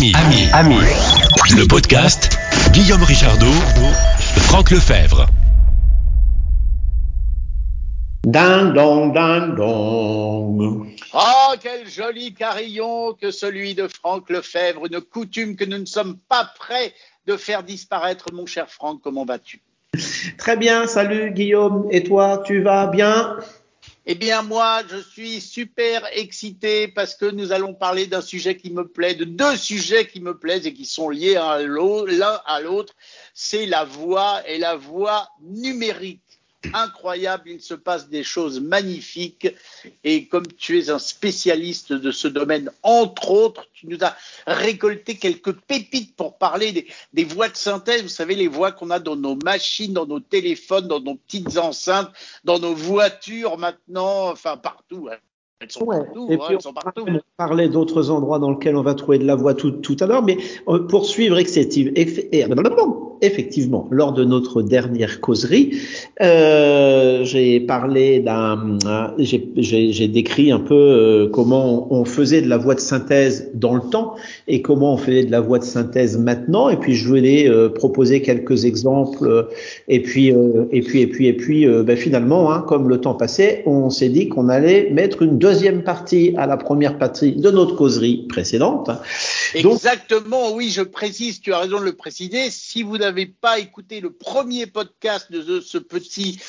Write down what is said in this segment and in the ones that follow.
Ami, ami, ami. Le podcast Guillaume Richardot, Franck Lefebvre. Ding dong, ding dong. Oh, quel joli carillon que celui de Franck Lefebvre, une coutume que nous ne sommes pas prêts de faire disparaître, mon cher Franck. Comment vas-tu? Très bien, salut Guillaume. Et toi, tu vas bien? Eh bien, moi, je suis super excité parce que nous allons parler d'un sujet qui me plaît, de deux sujets qui me plaisent et qui sont liés l'un à l'autre. C'est la voix et la voix numérique incroyable, il se passe des choses magnifiques. Et comme tu es un spécialiste de ce domaine, entre autres, tu nous as récolté quelques pépites pour parler des, voix de synthèse. Vous savez, les voix qu'on a dans nos machines, dans nos téléphones, dans nos petites enceintes, dans nos voitures maintenant, enfin partout. Hein. Elles sont partout. Et puis, on parlait d'autres endroits dans lesquels on va trouver de la voix tout, tout à l'heure, mais euh, pour suivre effectivement, lors de notre dernière causerie, euh, j'ai parlé d'un, hein, j'ai décrit un peu euh, comment on faisait de la voix de synthèse dans le temps et comment on faisait de la voix de synthèse maintenant, et puis je voulais euh, proposer quelques exemples, et puis, et puis, et puis, et puis, ben, finalement, hein, comme le temps passait, on s'est dit qu'on allait mettre une deuxième partie à la première partie de notre causerie précédente. Exactement, oui, je précise, tu as raison de le préciser. Si vous n'avez pas écouté le premier podcast de ce petit,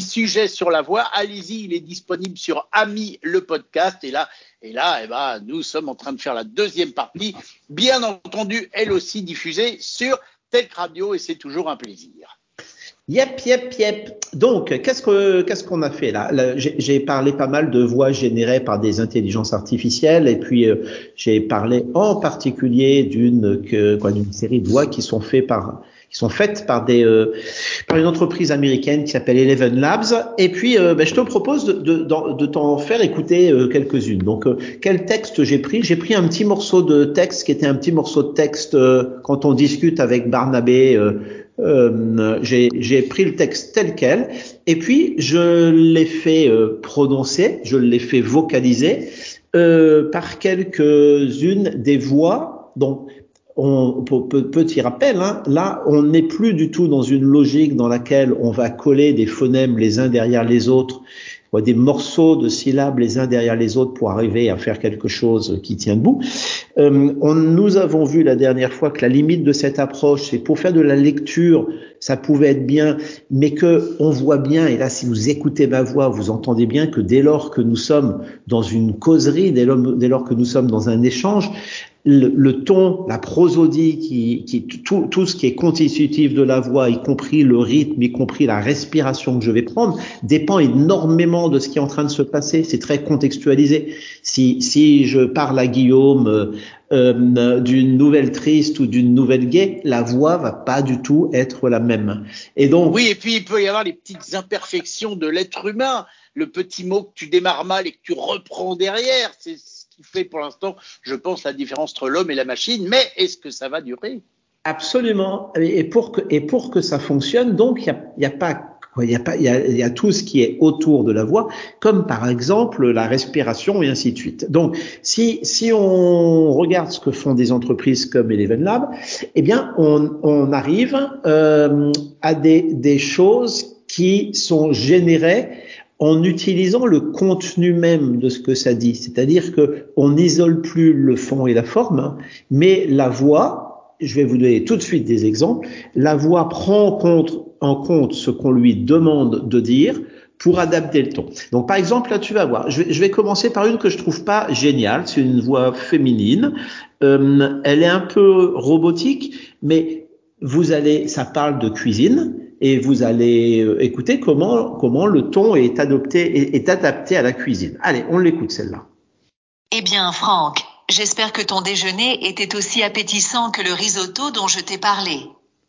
sujet sur la voix, allez-y, il est disponible sur Ami le podcast. Et là, et là, eh ben, nous sommes en train de faire la deuxième partie, bien entendu, elle aussi diffusée sur Tech Radio, et c'est toujours un plaisir. Yep, yep, yep. Donc, qu'est-ce que qu'est-ce qu'on a fait là, J'ai parlé pas mal de voix générées par des intelligences artificielles, et puis euh, j'ai parlé en particulier d'une d'une série de voix qui sont faites par qui sont faites par des euh, par une entreprise américaine qui s'appelle Eleven Labs. Et puis, euh, ben, je te propose de, de, de t'en faire écouter quelques-unes. Donc, quel texte j'ai pris? J'ai pris un petit morceau de texte qui était un petit morceau de texte quand on discute avec Barnabé euh, j'ai pris le texte tel quel et puis je l'ai fait euh, prononcer, je l'ai fait vocaliser euh, par quelques-unes des voix. Donc, on, petit rappel, hein, là, on n'est plus du tout dans une logique dans laquelle on va coller des phonèmes les uns derrière les autres des morceaux de syllabes les uns derrière les autres pour arriver à faire quelque chose qui tient debout. Euh, on, nous avons vu la dernière fois que la limite de cette approche, c'est pour faire de la lecture, ça pouvait être bien, mais que on voit bien, et là si vous écoutez ma voix, vous entendez bien que dès lors que nous sommes dans une causerie, dès lors, que nous sommes dans un échange, le, ton, la prosodie, qui, qui tout, tout, ce qui est constitutif de la voix, y compris le rythme, y compris la respiration que je vais prendre, dépend énormément de ce qui est en train de se passer. C'est très contextualisé. Si, si je parle à Guillaume euh, euh d'une nouvelle triste ou d'une nouvelle gaie, la voix va pas du tout être la même. Et donc oui, et puis il peut y avoir les petites imperfections de l'être humain. Le petit mot que tu démarres mal et que tu reprends derrière, c'est fait pour l'instant, je pense, la différence entre l'homme et la machine. Mais est-ce que ça va durer? Absolument. Et pour que, ça fonctionne, donc, il n'y a, pas il y, a tout ce qui est autour de la voix, comme par exemple la respiration et ainsi de suite. Donc, si, on regarde ce que font des entreprises comme Eleven Lab, eh bien, on, arrive euh, à des choses qui sont générées en utilisant le contenu même de ce que ça dit. C'est-à-dire que on n'isole plus le fond et la forme, mais la voix, je vais vous donner tout de suite des exemples, la voix prend en compte, en compte ce qu'on lui demande de dire pour adapter le ton. Donc par exemple, là tu vas voir, je vais, commencer par une que je trouve pas géniale, c'est une voix féminine, euh, elle est un peu robotique, mais vous allez, ça parle de cuisine, et vous allez euh, écouter comment, comment le ton est, adopté, est, adapté à la cuisine. Allez, on l'écoute celle-là. Eh bien, Franck, j'espère que ton déjeuner était aussi appétissant que le risotto dont je t'ai parlé.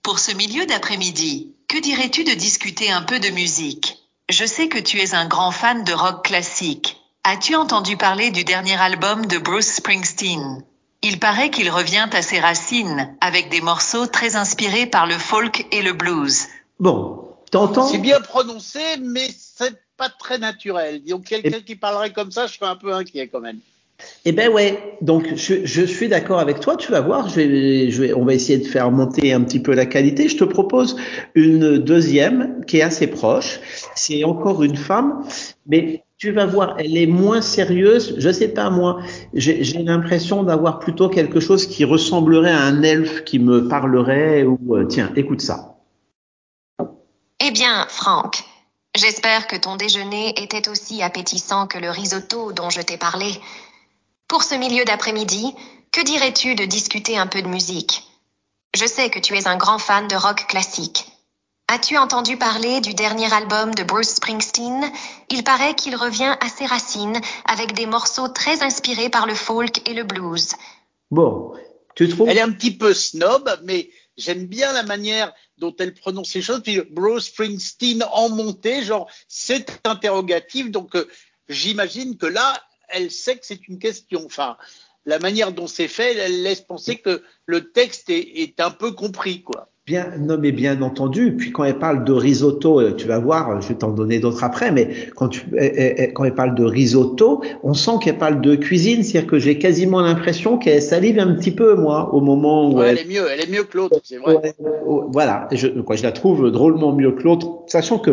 Pour ce milieu d'après-midi, que dirais-tu de discuter un peu de musique? Je sais que tu es un grand fan de rock classique. As-tu entendu parler du dernier album de Bruce Springsteen? Il paraît qu'il revient à ses racines, avec des morceaux très inspirés par le folk et le blues. Bon, t'entends C'est bien prononcé, mais c'est pas très naturel. Donc quelqu'un qui parlerait comme ça, je serais un peu inquiet quand même. Eh ben ouais, donc je, je suis d'accord avec toi, tu vas voir, je vais, je vais, on va essayer de faire monter un petit peu la qualité. Je te propose une deuxième qui est assez proche, c'est encore une femme, mais tu vas voir, elle est moins sérieuse, je sais pas moi, j'ai l'impression d'avoir plutôt quelque chose qui ressemblerait à un elfe qui me parlerait ou euh, tiens, écoute ça. Eh bien, Franck, j'espère que ton déjeuner était aussi appétissant que le risotto dont je t'ai parlé. Pour ce milieu d'après-midi, que dirais-tu de discuter un peu de musique? Je sais que tu es un grand fan de rock classique. As-tu entendu parler du dernier album de Bruce Springsteen? Il paraît qu'il revient à ses racines avec des morceaux très inspirés par le folk et le blues. Bon, tu trouves? Elle est un petit peu snob, mais j'aime bien la manière dont elle prononce les choses. Puis Bruce Springsteen en montée, genre c'est interrogatif. Donc euh, j'imagine que là, elle sait que c'est une question. Enfin, la manière dont c'est fait, elle laisse penser que le texte est, est, un peu compris, quoi. Bien, non, mais bien entendu. Puis quand elle parle de risotto, euh, tu vas voir, je vais t'en donner d'autres après, mais quand, tu, elle, quand elle parle de risotto, on sent qu'elle parle de cuisine, c'est-à-dire que j'ai quasiment l'impression qu'elle salive un petit peu, moi, au moment où ouais, elle... elle... est mieux, elle est mieux que l'autre, c'est vrai. Ouais, voilà, je, quoi, je la trouve drôlement mieux que l'autre, sachant que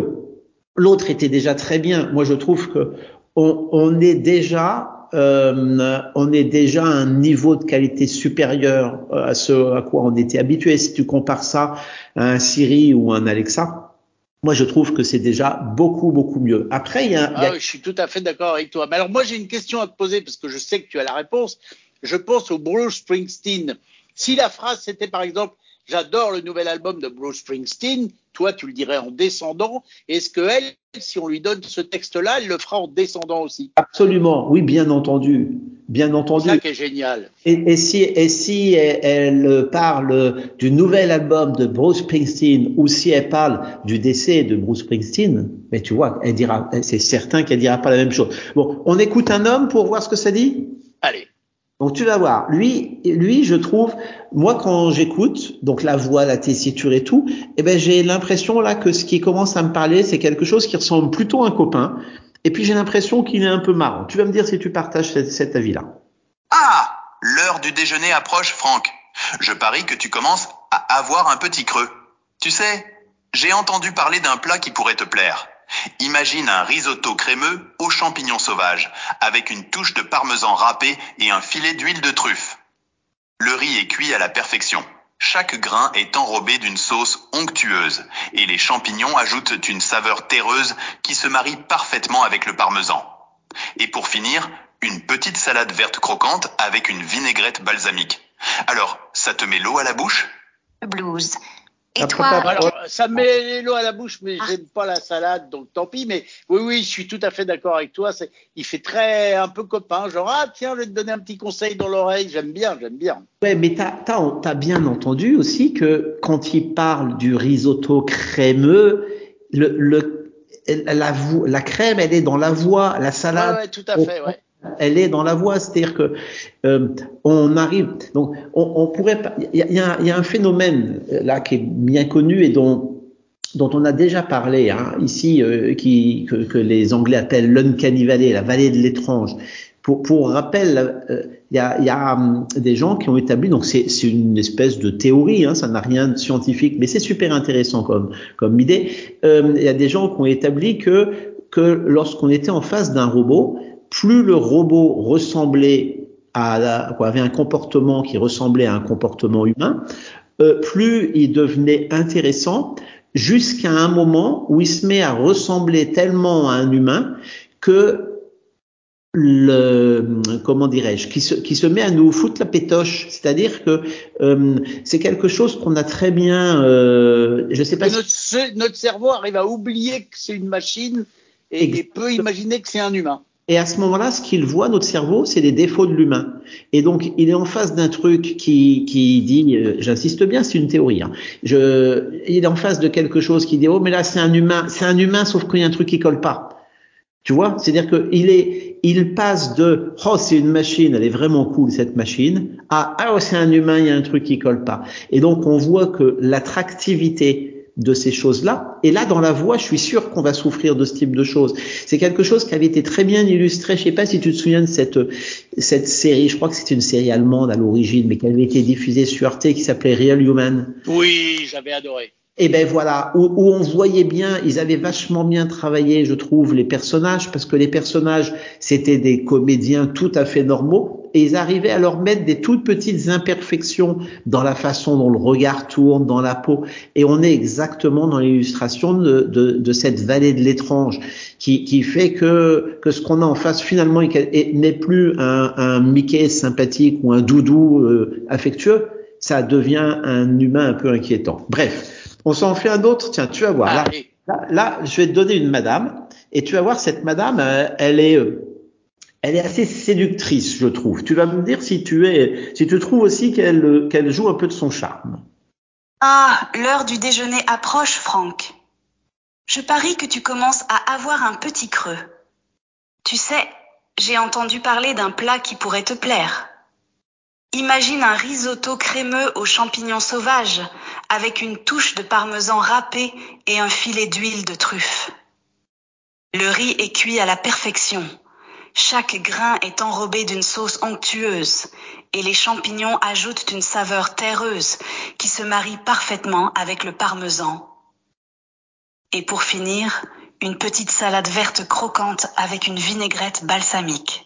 l'autre était déjà très bien. Moi, je trouve que on, on est déjà euh, on est déjà à un niveau de qualité supérieur à ce à quoi on était habitué. Si tu compares ça à un Siri ou un Alexa, moi je trouve que c'est déjà beaucoup beaucoup mieux. Après, il y a, ah, je suis tout à fait d'accord avec toi. Mais alors moi j'ai une question à te poser parce que je sais que tu as la réponse. Je pense au Bruce Springsteen. Si la phrase c'était par exemple J'adore le nouvel album de Bruce Springsteen. Toi, tu le dirais en descendant. Est-ce que elle, si on lui donne ce texte-là, elle le fera en descendant aussi? Absolument, oui, bien entendu, bien entendu. C'est ça qui est génial. Et, et si, et si elle, elle, parle du nouvel album de Bruce Springsteen ou si elle parle du décès de Bruce Springsteen, mais tu vois, elle dira, c'est certain qu'elle dira pas la même chose. Bon, on écoute un homme pour voir ce que ça dit? Allez. Donc tu vas voir, lui, lui, je trouve, moi quand j'écoute, donc la voix, la tessiture et tout, eh ben j'ai l'impression là que ce qui commence à me parler, c'est quelque chose qui ressemble plutôt à un copain. Et puis j'ai l'impression qu'il est un peu marrant. Tu vas me dire si tu partages cet, cet avis-là. Ah, l'heure du déjeuner approche, Franck. Je parie que tu commences à avoir un petit creux. Tu sais, j'ai entendu parler d'un plat qui pourrait te plaire. Imagine un risotto crémeux aux champignons sauvages, avec une touche de parmesan râpé et un filet d'huile de truffe. Le riz est cuit à la perfection. Chaque grain est enrobé d'une sauce onctueuse, et les champignons ajoutent une saveur terreuse qui se marie parfaitement avec le parmesan. Et pour finir, une petite salade verte croquante avec une vinaigrette balsamique. Alors, ça te met l'eau à la bouche? Blues. Et toi Alors, ça me met l'eau à la bouche, mais j'aime pas la salade, donc tant pis. Mais oui, oui, je suis tout à fait d'accord avec toi. Il fait très un peu copain, genre ah tiens, je vais te donner un petit conseil dans l'oreille. J'aime bien, j'aime bien. Ouais, mais t'as, t'as bien entendu aussi que quand il parle du risotto crémeux, le, le la, la crème, elle est dans la voix, la salade. Ouais, ouais, tout à fait, ouais. Elle est dans la voix, c'est-à-dire que euh, on arrive. Donc, on, on pourrait. Il y a, y, a, un phénomène là qui est bien connu et dont dont on a déjà parlé hein, ici, euh, qui que, que, les Anglais appellent l'uncanny valley, la vallée de l'étrange. Pour, pour rappel, il euh, y, a, y a um, des gens qui ont établi, donc c'est une espèce de théorie, hein, ça n'a rien de scientifique, mais c'est super intéressant comme, comme idée. Il euh, y a des gens qui ont établi que, que lorsqu'on était en face d'un robot, plus le robot ressemblait à, quoi, avait un comportement qui ressemblait à un comportement humain, euh, plus il devenait intéressant, jusqu'à un moment où il se met à ressembler tellement à un humain que le comment dirais-je qui se qui se met à nous foutre la pétoche. C'est-à-dire que euh, c'est quelque chose qu'on a très bien euh, je sais pas notre, si... notre cerveau arrive à oublier que c'est une machine et, et peut imaginer que c'est un humain et à ce moment-là, ce qu'il voit, notre cerveau, c'est les défauts de l'humain. Et donc, il est en face d'un truc qui, qui dit, euh, j'insiste bien, c'est une théorie. Hein, je, il est en face de quelque chose qui dit, oh, mais là, c'est un humain, c'est un humain, sauf qu'il y a un truc qui colle pas. Tu vois, c'est-à-dire qu'il est, il passe de, oh, c'est une machine, elle est vraiment cool cette machine, à, ah, oh, c'est un humain, il y a un truc qui colle pas. Et donc, on voit que l'attractivité de ces choses-là. Et là, dans la voix, je suis sûr qu'on va souffrir de ce type de choses. C'est quelque chose qui avait été très bien illustré. Je sais pas si tu te souviens de cette cette série. Je crois que c'est une série allemande à l'origine, mais qui avait été diffusée sur Arte, qui s'appelait Real Human. Oui, j'avais adoré. Et ben voilà, où, où, on voyait bien, ils avaient vachement bien travaillé, je trouve, les personnages, parce que les personnages, c'était des comédiens tout à fait normaux, et ils arrivaient à leur mettre des toutes petites imperfections dans la façon dont le regard tourne, dans la peau, et on est exactement dans l'illustration de, de, de, cette vallée de l'étrange, qui, qui, fait que, que ce qu'on a en face finalement n'est plus un, un, Mickey sympathique ou un doudou euh, affectueux, ça devient un humain un peu inquiétant. Bref. On s'en fait un autre. Tiens, tu vas voir. Là, là, là, je vais te donner une madame et tu vas voir cette madame. euh, Elle est, elle est assez séductrice, je trouve. Tu vas me dire si tu es, si tu trouves aussi qu'elle joue un peu de son charme. Ah, l'heure du déjeuner approche, Franck. Je parie que tu commences à avoir un petit creux. Tu sais, j'ai entendu parler d'un plat qui pourrait te plaire. Imagine un risotto crémeux aux champignons sauvages, avec une touche de parmesan râpé et un filet d'huile de truffe. Le riz est cuit à la perfection. Chaque grain est enrobé d'une sauce onctueuse et les champignons ajoutent une saveur terreuse qui se marie parfaitement avec le parmesan. Et pour finir, une petite salade verte croquante avec une vinaigrette balsamique.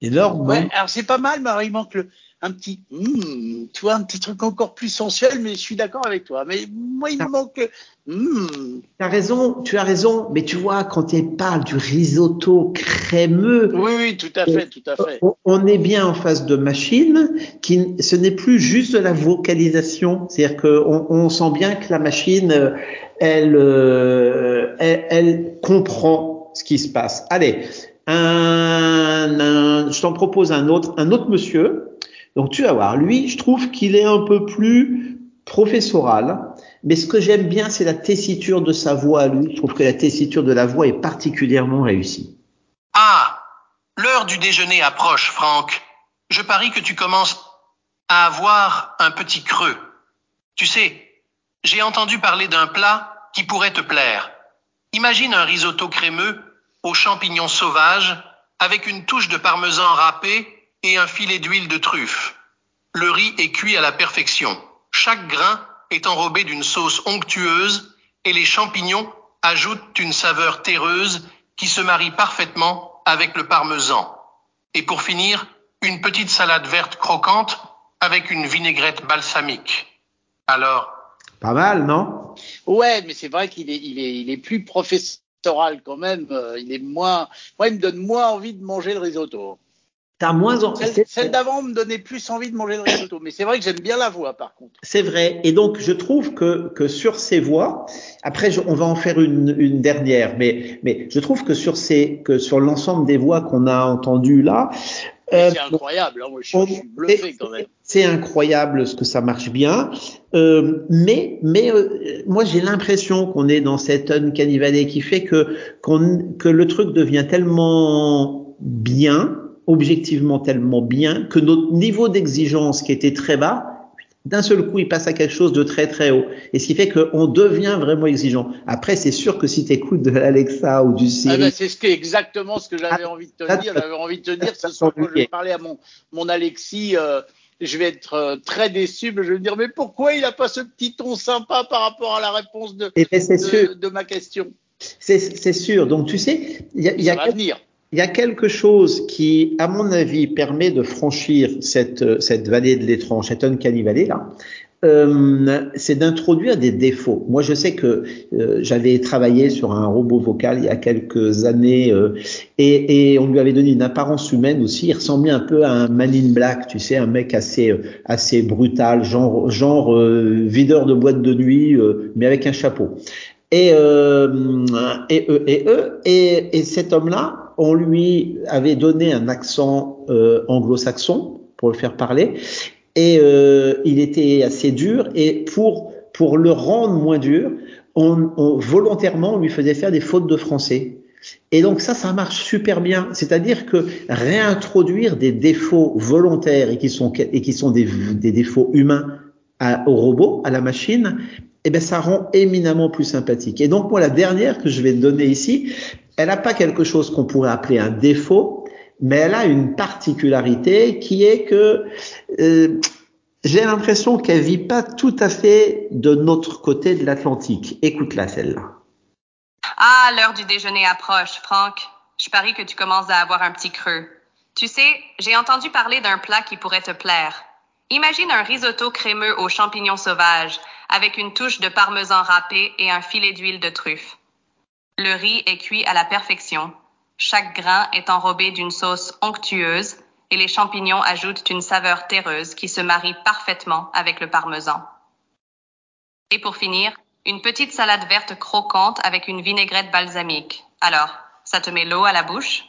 Énorme, ouais, alors c'est pas mal, mais alors il manque le, un petit, mm, tu vois, un petit truc encore plus sensuel, mais je suis d'accord avec toi. Mais moi, il me manque. Mm. Tu as raison, tu as raison, mais tu vois, quand il parle du risotto crémeux. Oui, oui, tout à fait, tout à fait. On est bien en face de machine, qui, ce n'est plus juste de la vocalisation. C'est-à-dire qu'on on sent bien que la machine, elle, elle, elle comprend ce qui se passe. Allez, un, un, je t'en propose un autre, un autre monsieur. Donc tu vas voir, lui, je trouve qu'il est un peu plus professoral, mais ce que j'aime bien, c'est la tessiture de sa voix lui. Je trouve que la tessiture de la voix est particulièrement réussie. Ah, l'heure du déjeuner approche, Franck. Je parie que tu commences à avoir un petit creux. Tu sais, j'ai entendu parler d'un plat qui pourrait te plaire. Imagine un risotto crémeux aux champignons sauvages avec une touche de parmesan râpé et un filet d'huile de truffe. Le riz est cuit à la perfection. Chaque grain est enrobé d'une sauce onctueuse et les champignons ajoutent une saveur terreuse qui se marie parfaitement avec le parmesan. Et pour finir, une petite salade verte croquante avec une vinaigrette balsamique. Alors Pas mal, non? Ouais, mais c'est vrai qu'il est, il est, il est plus professoral quand même. Euh, il est moins. Moi, il me donne moins envie de manger le risotto. T'as moins envie. Celle, celle d'avant me donnait plus envie de manger le risotto, mais c'est vrai que j'aime bien la voix par contre. C'est vrai. Et donc je trouve que que sur ces voix, après je, on va en faire une, une dernière, mais mais je trouve que sur ces que sur l'ensemble des voix qu'on a entendues là, euh, c'est incroyable. Hein, moi, je, je, suis bluffé quand même. C'est incroyable ce que ça marche bien, euh, mais mais euh, moi j'ai l'impression qu'on est dans cette uncanny valley qui fait que qu'on que le truc devient tellement bien objectivement tellement bien que notre niveau d'exigence qui était très bas, d'un seul coup, il passe à quelque chose de très très haut. Et ce qui fait qu'on devient vraiment exigeant. Après, c'est sûr que si tu écoutes de l'Alexa ou du Siri... Ah ben c'est ce exactement ce que j'avais ah, envie de te dire. J'avais envie de te dire, ce soir, quand je vais parler à mon, mon Alexis, euh, je vais être euh, très déçu, mais je vais me dire, mais pourquoi il n'a pas ce petit ton sympa par rapport à la réponse de, de, de, ma question? C'est sûr. Donc, tu sais, il y a, y a il y a quelque chose qui, à mon avis, permet de franchir cette, cette vallée de l'étrange, cette uncanny valley là. Euh, c'est d'introduire des défauts. Moi, je sais que euh, j'avais travaillé sur un robot vocal il y a quelques années euh, et, et, on lui avait donné une apparence humaine aussi. Il ressemblait un peu à un Man in Black, tu sais, un mec assez assez brutal, genre genre euh, videur de boîte de nuit, mais avec un chapeau. Et et et et, et cet homme-là on lui avait donné un accent euh, anglo-saxon pour le faire parler, et euh, il était assez dur. Et pour pour le rendre moins dur, on, on, volontairement on lui faisait faire des fautes de français. Et donc ça, ça marche super bien. C'est-à-dire que réintroduire des défauts volontaires et qui sont et qui sont des, défauts humains au robot, à la machine, eh ben ça rend éminemment plus sympathique. Et donc moi la dernière que je vais te donner ici, elle n'a pas quelque chose qu'on pourrait appeler un défaut, mais elle a une particularité qui est que euh, j'ai l'impression qu'elle vit pas tout à fait de notre côté de l'Atlantique. Écoute-la celle-là. Ah, l'heure du déjeuner approche, Franck. Je parie que tu commences à avoir un petit creux. Tu sais, j'ai entendu parler d'un plat qui pourrait te plaire. Imagine un risotto crémeux aux champignons sauvages, avec une touche de parmesan râpé et un filet d'huile de truffe. Le riz est cuit à la perfection. Chaque grain est enrobé d'une sauce onctueuse et les champignons ajoutent une saveur terreuse qui se marie parfaitement avec le parmesan. Et pour finir, une petite salade verte croquante avec une vinaigrette balsamique. Alors, ça te met l'eau à la bouche?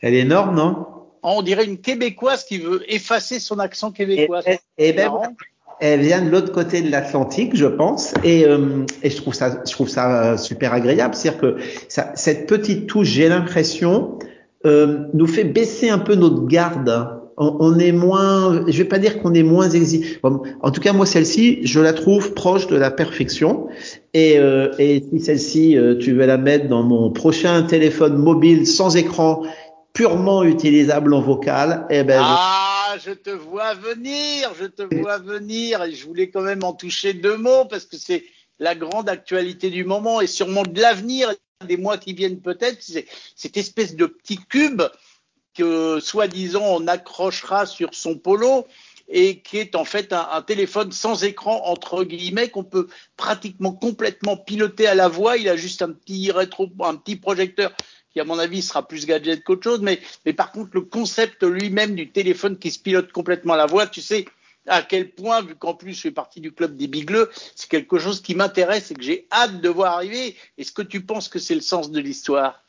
Elle est énorme, non? On dirait une québécoise qui veut effacer son accent québécois. Et, et, et ben, elle vient de l'autre côté de l'Atlantique, je pense, et, euh, et, je trouve ça, je trouve ça euh, super agréable. C'est-à-dire que ça, cette petite touche, j'ai l'impression, euh, nous fait baisser un peu notre garde. On, on est moins, je vais pas dire qu'on est moins exigeant. En tout cas, moi, celle-ci, je la trouve proche de la perfection. Et, euh, et si celle-ci, euh, tu veux la mettre dans mon prochain téléphone mobile sans écran, purement utilisable en vocal, eh ben. Ah. Je te vois venir, je te vois venir, et je voulais quand même en toucher deux mots parce que c'est la grande actualité du moment et sûrement de l'avenir des mois qui viennent peut-être, c'est cette espèce de petit cube que soi-disant on accrochera sur son polo et qui est en fait un, un téléphone sans écran entre guillemets qu'on peut pratiquement complètement piloter à la voix. Il a juste un petit rétro, un petit projecteur qui à mon avis sera plus gadget qu'autre chose, mais, mais par contre le concept lui-même du téléphone qui se pilote complètement la voix, tu sais, à quel point, vu qu'en plus je fais partie du club des bigleux, c'est quelque chose qui m'intéresse et que j'ai hâte de voir arriver. Est-ce que tu penses que c'est le sens de l'histoire?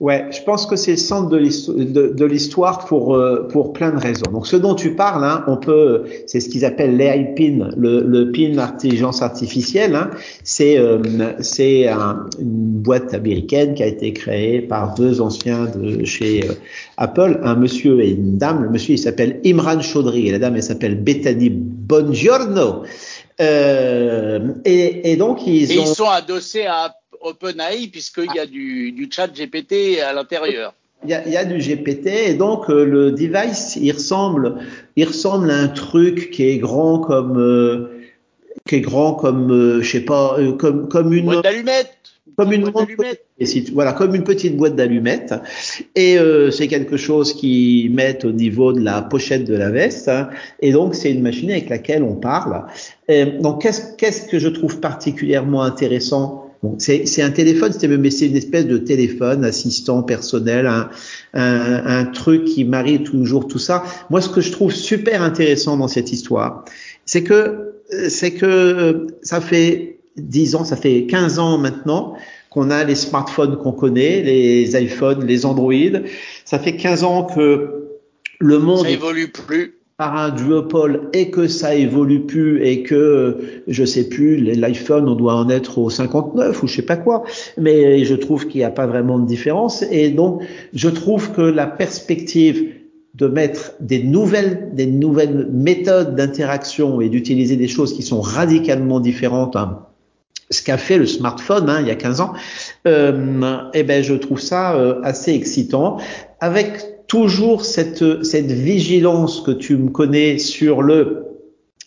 Ouais, je pense que c'est le centre de l'histoire pour euh, pour plein de raisons. Donc, ce dont tu parles, hein, on peut, c'est ce qu'ils appellent l'AI PIN, le, le PIN intelligence artificielle. Hein, c'est euh, c'est un, une boîte américaine qui a été créée par deux anciens de chez euh, Apple, un monsieur et une dame. Le monsieur il s'appelle Imran Chaudhry et la dame elle s'appelle Bethany Bongiorno. Euh, et, et, donc ils et ont... ils sont adossés à OpenAI puisqu'il y a du, du chat GPT à l'intérieur. Il y, a, il y a, du GPT et donc euh, le device, il ressemble, il ressemble à un truc qui est grand comme, euh, qui est grand comme, euh, je sais pas, comme comme une boîte d'allumettes. Comme une, boîte et si, voilà, comme une petite boîte d'allumettes. Et c'est quelque chose qu'ils mettent au niveau de la pochette de la veste. Hein, et donc c'est une machine avec laquelle on parle. Et donc qu'est-ce qu'est-ce que je trouve particulièrement intéressant Bon, c'est un téléphone, mais c'est une espèce de téléphone assistant personnel, un, un, un, truc qui marie toujours tout ça. Moi, ce que je trouve super intéressant dans cette histoire, c'est que c'est que ça fait 10 ans, ça fait 15 ans maintenant qu'on a les smartphones qu'on connaît, les iPhones, les Android. Ça fait 15 ans que le monde ça évolue plus par un duopole et que ça évolue plus et que je sais plus l'iPhone on doit en être au 59 ou je sais pas quoi. Mais je trouve qu'il n'y a pas vraiment de différence. Et donc je trouve que la perspective de mettre des nouvelles des nouvelles méthodes d'interaction et d'utiliser des choses qui sont radicalement différentes hein, ce qu'a fait le smartphone hein, il y a 15 ans, euh, eh ben je trouve ça euh, assez excitant, avec toujours cette vigilance que tu me connais sur le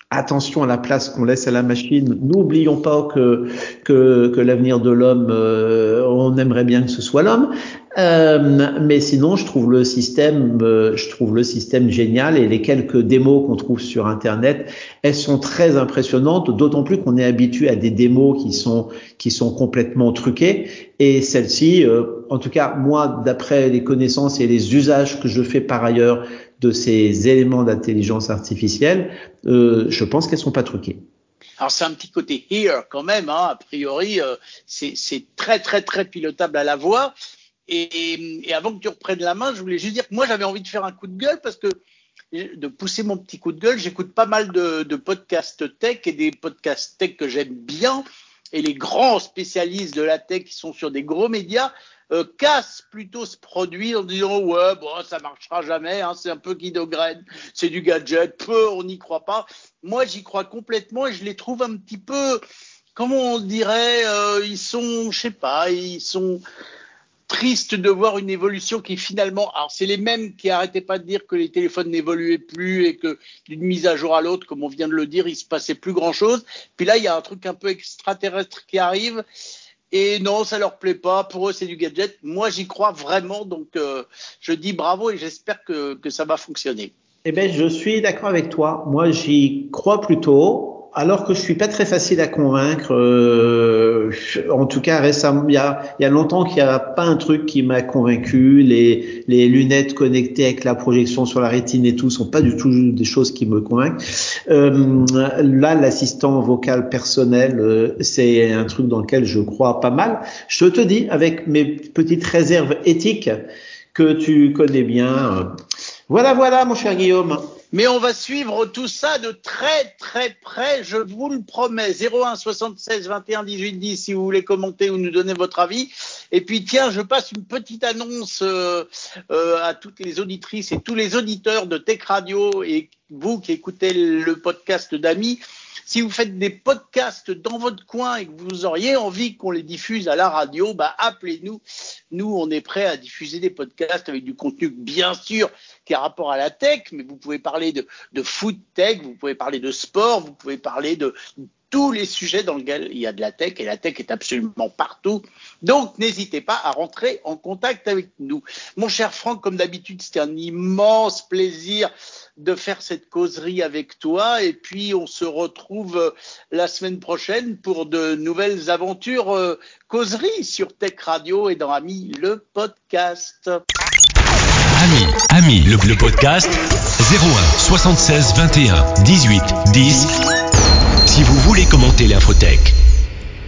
attention à la place qu'on laisse à la machine. N'oublions pas que que, que l'avenir de l'homme, euh, on aimerait bien que ce soit l'homme. Euh, mais sinon, je trouve le système, euh, je trouve le système génial et les quelques démos qu'on trouve sur Internet, elles sont très impressionnantes. D'autant plus qu'on est habitué à des démos qui sont qui sont complètement truquées. Et celle-ci, euh, en tout cas moi, d'après les connaissances et les usages que je fais par ailleurs de ces éléments d'intelligence artificielle, euh, je pense qu'elles sont pas truquées. Alors c'est un petit côté here quand même, hein. a priori euh, c'est très très très pilotable à la voix. Et, avant que tu reprennes la main, je voulais juste dire que moi j'avais envie de faire un coup de gueule parce que de pousser mon petit coup de gueule, j'écoute pas mal de podcasts tech et des podcasts tech que j'aime bien et les grands spécialistes de la tech qui sont sur des gros médias euh, casse plutôt ce produit en disant ouais bon ça marchera jamais, hein, c'est un peu guidogrène, c'est du gadget, peu on n'y croit pas. Moi j'y crois complètement et je les trouve un petit peu, comment on dirait, euh, ils sont, je sais pas, ils sont triste de voir une évolution qui finalement, alors c'est les mêmes qui arrêtaient pas de dire que les téléphones n'évoluaient plus et que d'une mise à jour à l'autre, comme on vient de le dire, il se passait plus grand chose. Puis là, il y a un truc un peu extraterrestre qui arrive. Et non, ça leur plaît pas. Pour eux, c'est du gadget. Moi, j'y crois vraiment. Donc, euh, je dis bravo et j'espère que, que ça va fonctionner. Eh bien, je suis d'accord avec toi. Moi, j'y crois plutôt alors que je suis pas très facile à convaincre, euh, en tout cas récemment, il y a, y a longtemps qu'il n'y a pas un truc qui m'a convaincu. Les, les lunettes connectées avec la projection sur la rétine et tout sont pas du tout des choses qui me convainquent. Euh, là, l'assistant vocal personnel, euh, c'est un truc dans lequel je crois pas mal. Je te dis, avec mes petites réserves éthiques que tu connais bien. Voilà, voilà, mon cher Guillaume. Mais on va suivre tout ça de très très près, je vous le promets. 01 76 21 18 10 si vous voulez commenter ou nous donner votre avis. Et puis tiens, je passe une petite annonce euh, euh, à toutes les auditrices et tous les auditeurs de Tech Radio et vous qui écoutez le podcast d'Ami. Si vous faites des podcasts dans votre coin et que vous auriez envie qu'on les diffuse à la radio, bah appelez-nous. Nous, on est prêts à diffuser des podcasts avec du contenu, bien sûr, qui a rapport à la tech, mais vous pouvez parler de, de food tech, vous pouvez parler de sport, vous pouvez parler de tous les sujets dans lesquels il y a de la tech et la tech est absolument partout. Donc n'hésitez pas à rentrer en contact avec nous. Mon cher Franck, comme d'habitude, c'était un immense plaisir de faire cette causerie avec toi et puis on se retrouve euh, la semaine prochaine pour de nouvelles aventures euh, causerie sur Tech Radio et dans Ami le podcast. Ami, Ami le, le podcast 01 76 21 18 10 si vous voulez commenter l'infotech.